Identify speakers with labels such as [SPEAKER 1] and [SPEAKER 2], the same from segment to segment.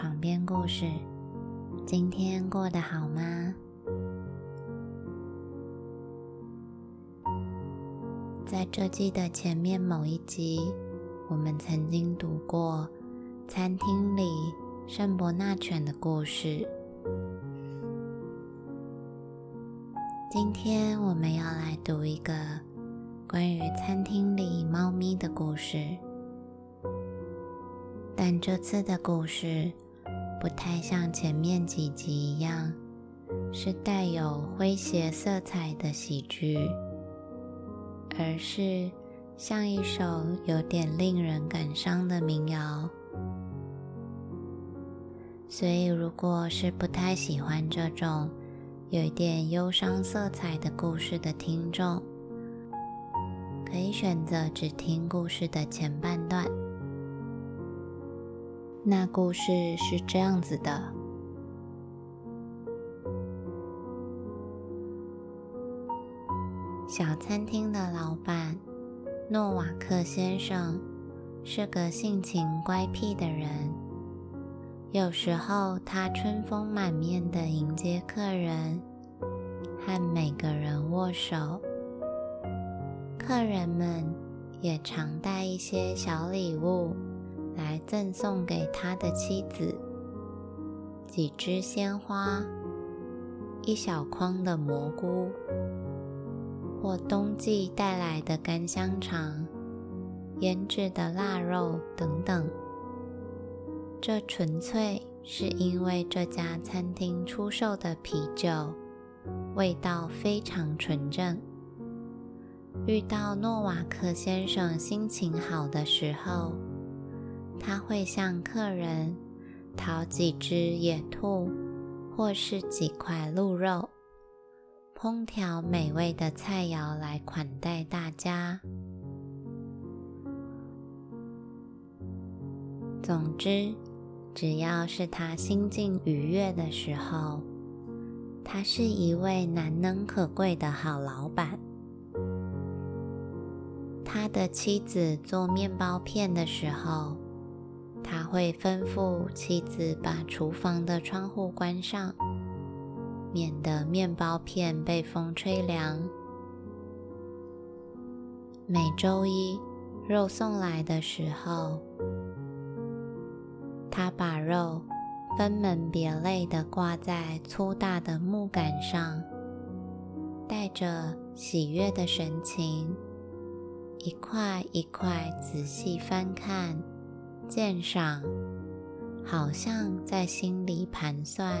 [SPEAKER 1] 床边故事。今天过得好吗？在这季的前面某一集，我们曾经读过餐厅里圣伯纳犬的故事。今天我们要来读一个关于餐厅里猫咪的故事。但这次的故事不太像前面几集一样，是带有诙谐色彩的喜剧，而是像一首有点令人感伤的民谣。所以，如果是不太喜欢这种有一点忧伤色彩的故事的听众，可以选择只听故事的前半段。那故事是这样子的：小餐厅的老板诺瓦克先生是个性情乖僻的人。有时候，他春风满面的迎接客人，和每个人握手。客人们也常带一些小礼物。来赠送给他的妻子几枝鲜花、一小筐的蘑菇，或冬季带来的干香肠、腌制的腊肉等等。这纯粹是因为这家餐厅出售的啤酒味道非常纯正。遇到诺瓦克先生心情好的时候。他会向客人讨几只野兔，或是几块鹿肉，烹调美味的菜肴来款待大家。总之，只要是他心境愉悦的时候，他是一位难能可贵的好老板。他的妻子做面包片的时候。他会吩咐妻子把厨房的窗户关上，免得面包片被风吹凉。每周一肉送来的时候，他把肉分门别类地挂在粗大的木杆上，带着喜悦的神情，一块一块仔细翻看。鉴赏，好像在心里盘算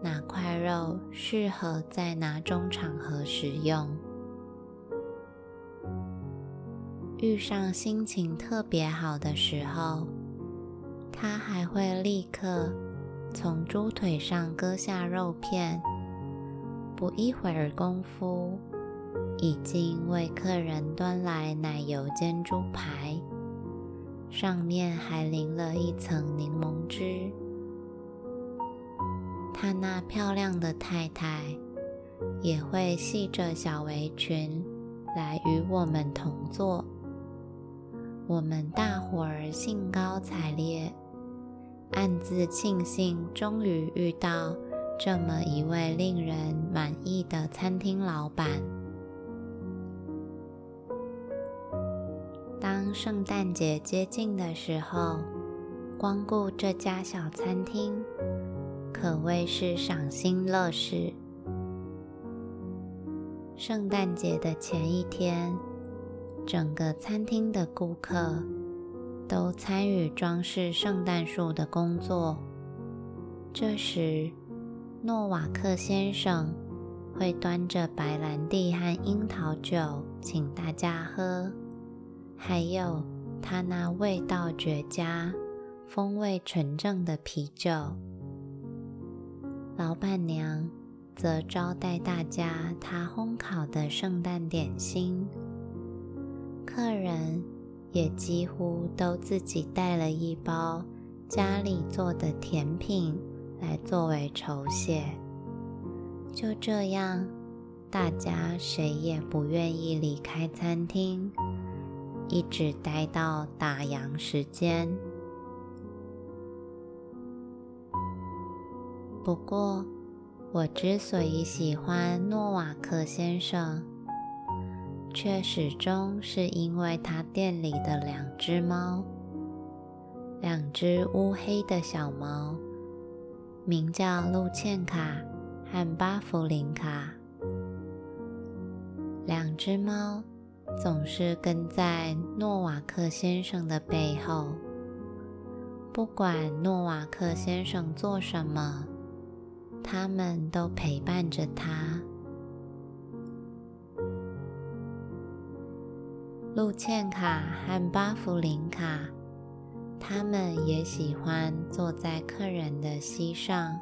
[SPEAKER 1] 哪块肉适合在哪种场合食用。遇上心情特别好的时候，他还会立刻从猪腿上割下肉片，不一会儿功夫，已经为客人端来奶油煎猪排。上面还淋了一层柠檬汁。他那漂亮的太太也会系着小围裙来与我们同坐。我们大伙儿兴高采烈，暗自庆幸终于遇到这么一位令人满意的餐厅老板。圣诞节接近的时候，光顾这家小餐厅可谓是赏心乐事。圣诞节的前一天，整个餐厅的顾客都参与装饰圣诞树的工作。这时，诺瓦克先生会端着白兰地和樱桃酒请大家喝。还有他那味道绝佳、风味纯正的啤酒，老板娘则招待大家她烘烤的圣诞点心。客人也几乎都自己带了一包家里做的甜品来作为酬谢。就这样，大家谁也不愿意离开餐厅。一直待到打烊时间。不过，我之所以喜欢诺瓦克先生，却始终是因为他店里的两只猫，两只乌黑的小猫，名叫露茜卡和巴弗林卡。两只猫总是跟在诺瓦克先生的背后，不管诺瓦克先生做什么，他们都陪伴着他。露茜卡和巴弗林卡，他们也喜欢坐在客人的膝上，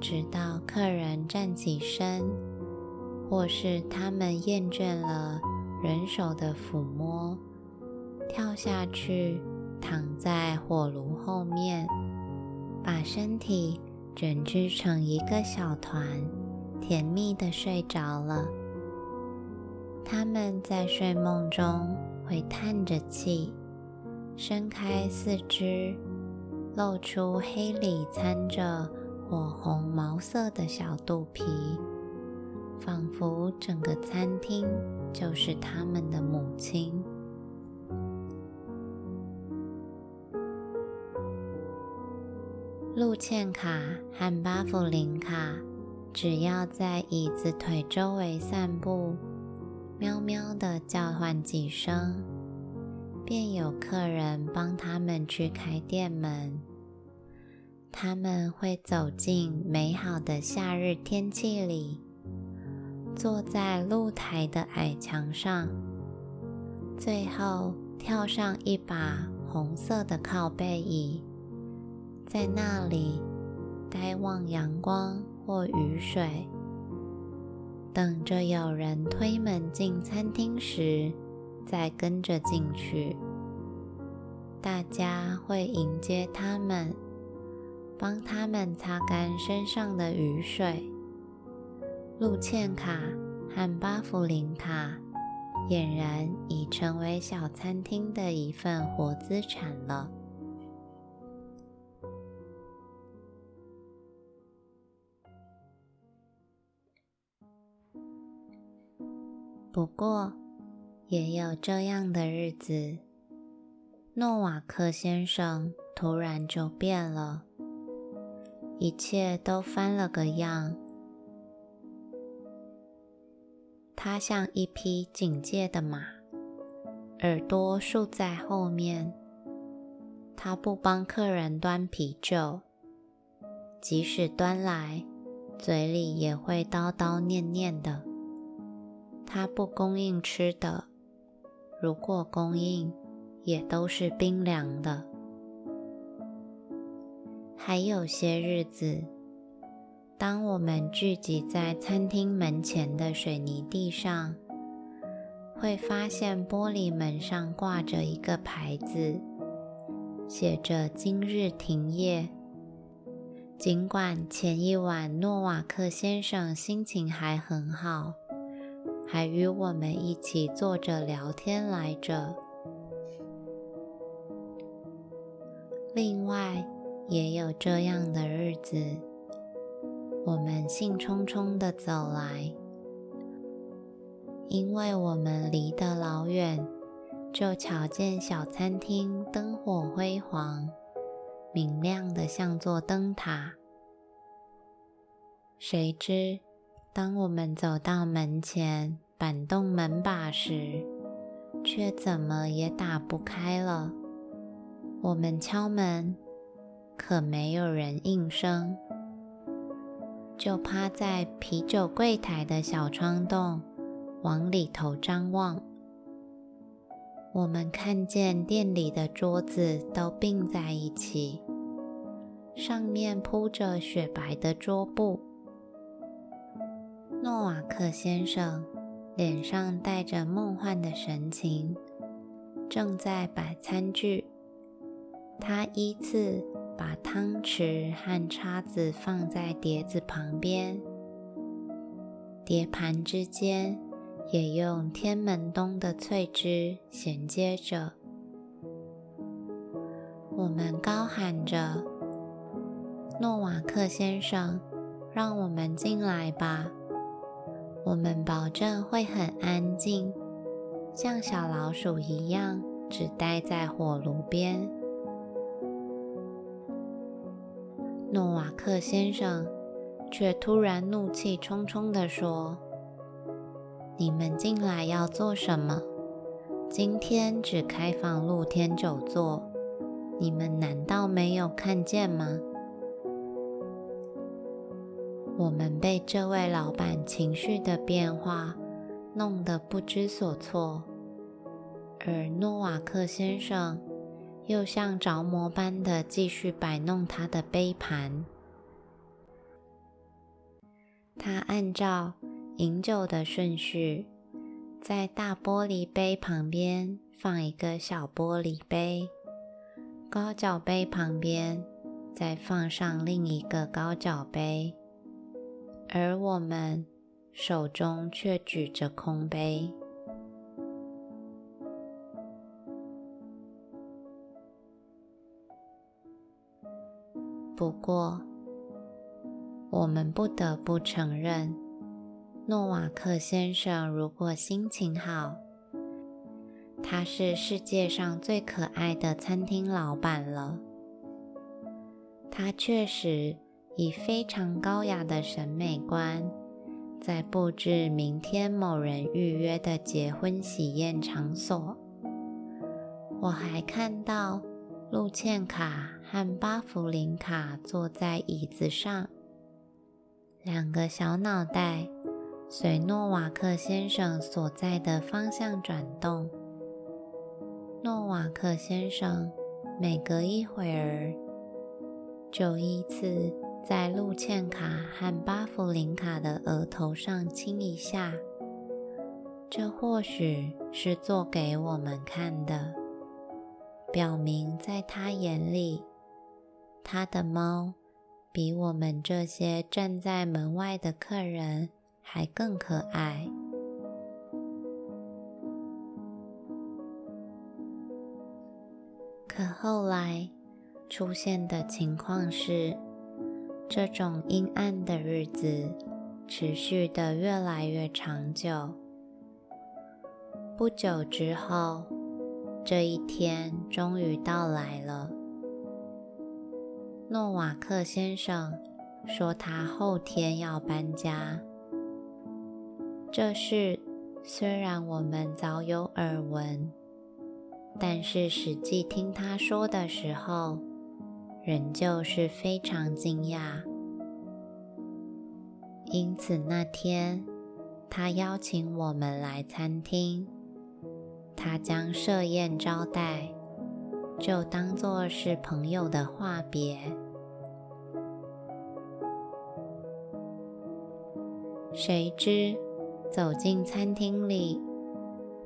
[SPEAKER 1] 直到客人站起身。或是他们厌倦了人手的抚摸，跳下去躺在火炉后面，把身体卷织成一个小团，甜蜜的睡着了。他们在睡梦中会叹着气，伸开四肢，露出黑里掺着火红毛色的小肚皮。仿佛整个餐厅就是他们的母亲。露茜卡和巴弗林卡只要在椅子腿周围散步，喵喵的叫唤几声，便有客人帮他们去开店门。他们会走进美好的夏日天气里。坐在露台的矮墙上，最后跳上一把红色的靠背椅，在那里呆望阳光或雨水，等着有人推门进餐厅时，再跟着进去。大家会迎接他们，帮他们擦干身上的雨水。露茜卡和巴弗林卡俨然已成为小餐厅的一份活资产了。不过，也有这样的日子，诺瓦克先生突然就变了，一切都翻了个样。他像一匹警戒的马，耳朵竖在后面。他不帮客人端啤酒，即使端来，嘴里也会叨叨念念的。他不供应吃的，如果供应，也都是冰凉的。还有些日子。当我们聚集在餐厅门前的水泥地上，会发现玻璃门上挂着一个牌子，写着“今日停业”。尽管前一晚诺瓦克先生心情还很好，还与我们一起坐着聊天来着。另外，也有这样的日子。我们兴冲冲地走来，因为我们离得老远，就瞧见小餐厅灯火辉煌，明亮的像座灯塔。谁知，当我们走到门前，板动门把时，却怎么也打不开了。我们敲门，可没有人应声。就趴在啤酒柜台的小窗洞，往里头张望。我们看见店里的桌子都并在一起，上面铺着雪白的桌布。诺瓦克先生脸上带着梦幻的神情，正在摆餐具。他依次。把汤匙和叉子放在碟子旁边，碟盘之间也用天门冬的翠枝衔接着。我们高喊着：“诺瓦克先生，让我们进来吧。我们保证会很安静，像小老鼠一样，只待在火炉边。”诺瓦克先生却突然怒气冲冲地说：“你们进来要做什么？今天只开放露天久坐，你们难道没有看见吗？”我们被这位老板情绪的变化弄得不知所措，而诺瓦克先生又像着魔般的继续摆弄他的杯盘。他按照饮酒的顺序，在大玻璃杯旁边放一个小玻璃杯，高脚杯旁边再放上另一个高脚杯。而我们手中却举着空杯。不过，我们不得不承认，诺瓦克先生如果心情好，他是世界上最可爱的餐厅老板了。他确实。以非常高雅的审美观，在布置明天某人预约的结婚喜宴场所。我还看到路茜卡和巴弗林卡坐在椅子上，两个小脑袋随诺瓦克先生所在的方向转动。诺瓦克先生每隔一会儿就依次。在路茜卡和巴弗林卡的额头上亲一下，这或许是做给我们看的，表明在他眼里，他的猫比我们这些站在门外的客人还更可爱。可后来出现的情况是。这种阴暗的日子持续的越来越长久。不久之后，这一天终于到来了。诺瓦克先生说他后天要搬家。这事虽然我们早有耳闻，但是实际听他说的时候，仍旧是非常惊讶，因此那天他邀请我们来餐厅，他将设宴招待，就当作是朋友的话别。谁知走进餐厅里，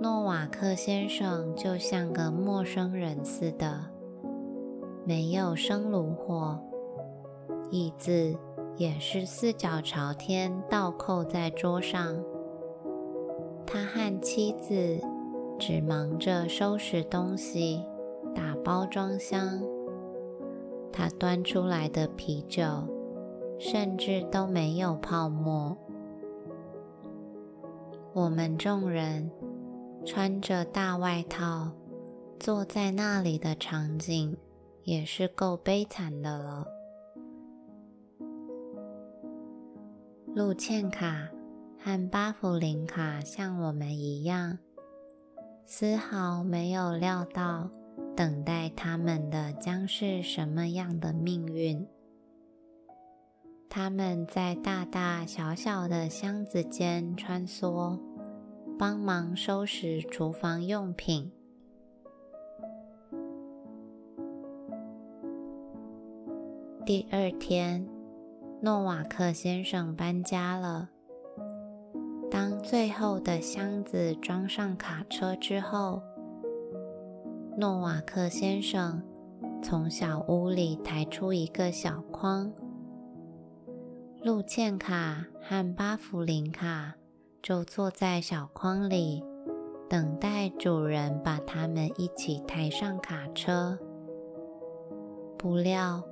[SPEAKER 1] 诺瓦克先生就像个陌生人似的。没有生炉火，椅子也是四脚朝天倒扣在桌上。他和妻子只忙着收拾东西、打包装箱。他端出来的啤酒甚至都没有泡沫。我们众人穿着大外套坐在那里的场景。也是够悲惨的了。路茜卡和巴弗林卡像我们一样，丝毫没有料到等待他们的将是什么样的命运。他们在大大小小的箱子间穿梭，帮忙收拾厨房用品。第二天，诺瓦克先生搬家了。当最后的箱子装上卡车之后，诺瓦克先生从小屋里抬出一个小筐，路茜卡和巴弗林卡就坐在小筐里，等待主人把他们一起抬上卡车。不料。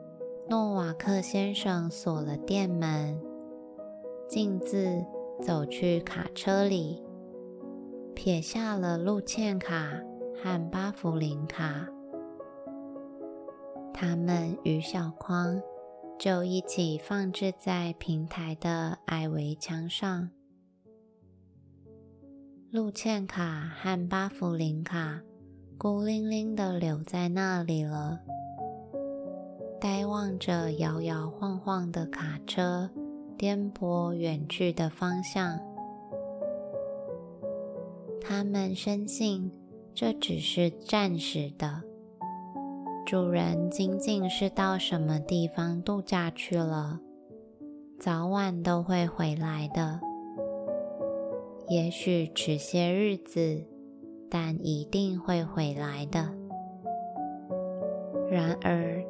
[SPEAKER 1] 诺瓦克先生锁了店门，径自走去卡车里，撇下了路茜卡和巴弗林卡。他们与小筐就一起放置在平台的矮围墙上。路茜卡和巴弗林卡孤零零的留在那里了。呆望着摇摇晃晃的卡车颠簸远去的方向，他们深信这只是暂时的。主人仅仅是到什么地方度假去了，早晚都会回来的。也许迟些日子，但一定会回来的。然而。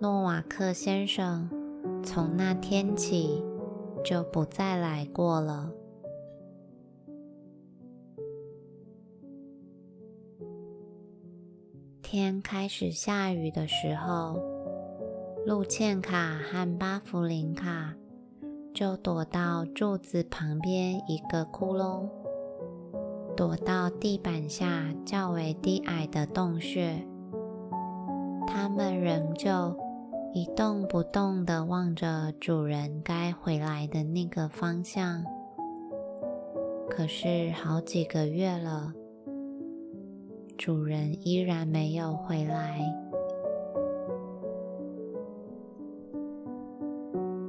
[SPEAKER 1] 诺瓦克先生从那天起就不再来过了。天开始下雨的时候，路茜卡和巴弗林卡就躲到柱子旁边一个窟窿，躲到地板下较为低矮的洞穴。他们仍旧。一动不动地望着主人该回来的那个方向，可是好几个月了，主人依然没有回来。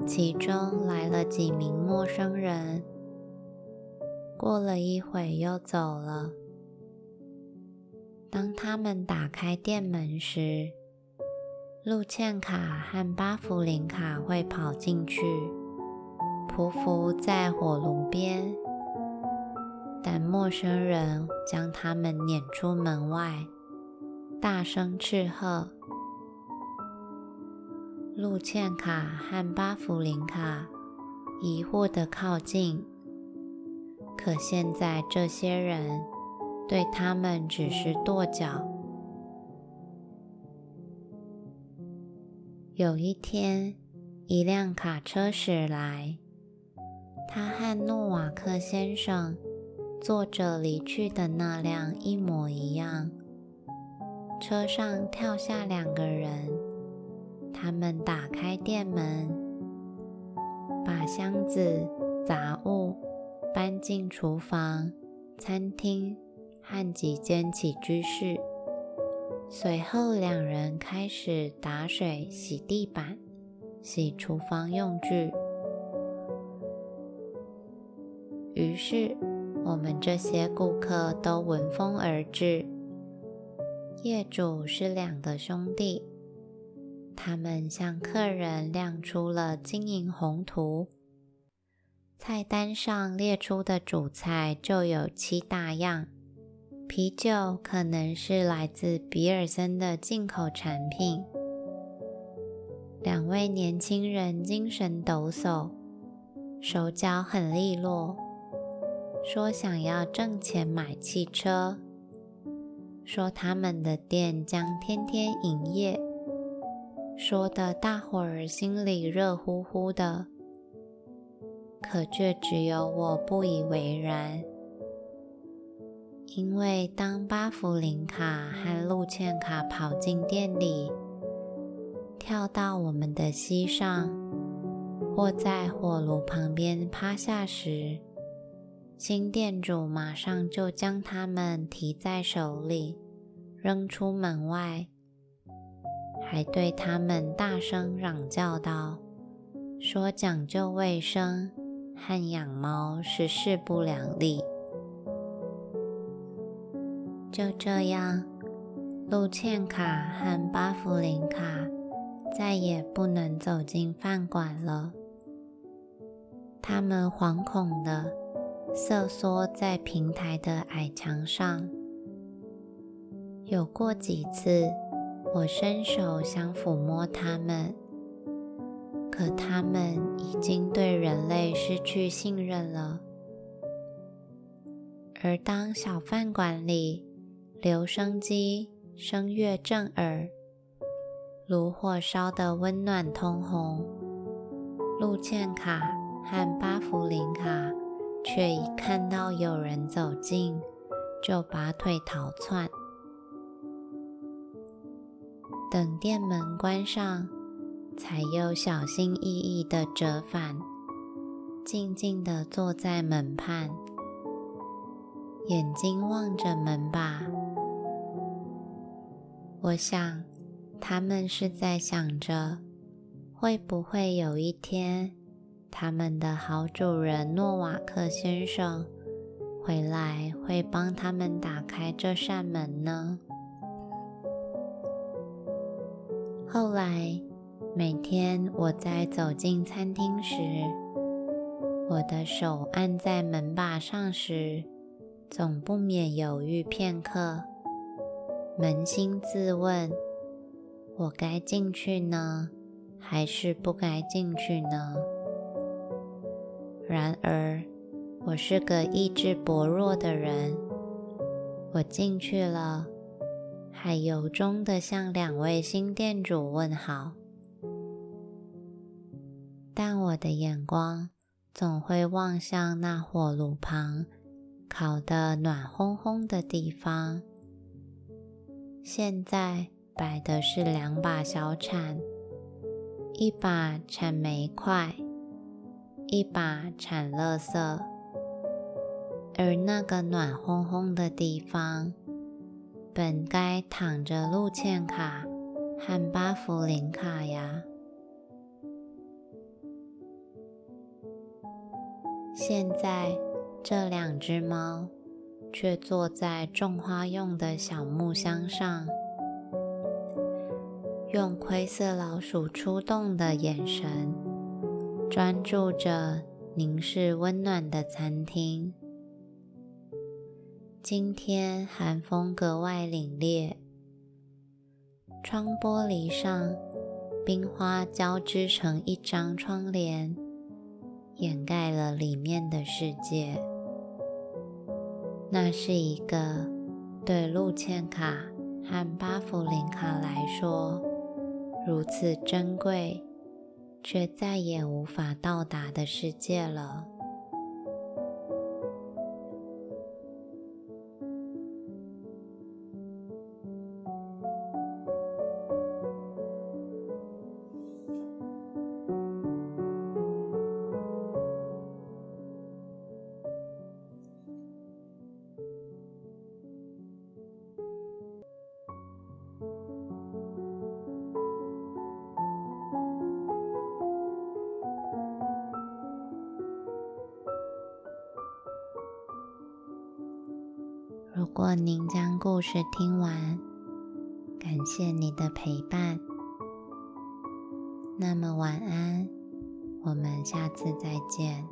[SPEAKER 1] 其中来了几名陌生人，过了一会又走了。当他们打开店门时，路茜卡和巴弗林卡会跑进去，匍匐在火炉边，但陌生人将他们撵出门外，大声斥喝。路茜卡和巴弗林卡疑惑地靠近，可现在这些人对他们只是跺脚。有一天，一辆卡车驶来，他和诺瓦克先生坐着离去的那辆一模一样。车上跳下两个人，他们打开店门，把箱子、杂物搬进厨房、餐厅和几间起居室。随后，两人开始打水、洗地板、洗厨房用具。于是，我们这些顾客都闻风而至。业主是两个兄弟，他们向客人亮出了金银宏图。菜单上列出的主菜就有七大样。啤酒可能是来自比尔森的进口产品。两位年轻人精神抖擞，手脚很利落，说想要挣钱买汽车，说他们的店将天天营业，说的大伙儿心里热乎乎的，可却只有我不以为然。因为当巴弗林卡和路茜卡跑进店里，跳到我们的膝上，或在火炉旁边趴下时，新店主马上就将他们提在手里，扔出门外，还对他们大声嚷叫道：“说讲究卫生和养猫是势不两立。”就这样，路茜卡和巴弗林卡再也不能走进饭馆了。他们惶恐的瑟缩在平台的矮墙上。有过几次，我伸手想抚摸他们，可他们已经对人类失去信任了。而当小饭馆里，留声机声乐震耳，炉火烧得温暖通红，路茜卡和巴弗林卡却一看到有人走近，就拔腿逃窜。等店门关上，才又小心翼翼地折返，静静地坐在门畔，眼睛望着门把。我想，他们是在想着，会不会有一天，他们的好主人诺瓦克先生回来，会帮他们打开这扇门呢？后来，每天我在走进餐厅时，我的手按在门把上时，总不免犹豫片刻，扪心自问：我该进去呢，还是不该进去呢？然而，我是个意志薄弱的人，我进去了。还由衷的向两位新店主问好，但我的眼光总会望向那火炉旁烤得暖烘烘的地方。现在摆的是两把小铲，一把铲煤块，一把铲垃圾，而那个暖烘烘的地方。本该躺着路茜卡和巴弗林卡呀，现在这两只猫却坐在种花用的小木箱上，用灰色老鼠出动的眼神专注着凝视温暖的餐厅。今天寒风格外凛冽，窗玻璃上冰花交织成一张窗帘，掩盖了里面的世界。那是一个对路茜卡和巴弗林卡来说如此珍贵，却再也无法到达的世界了。如果您将故事听完，感谢你的陪伴。那么晚安，我们下次再见。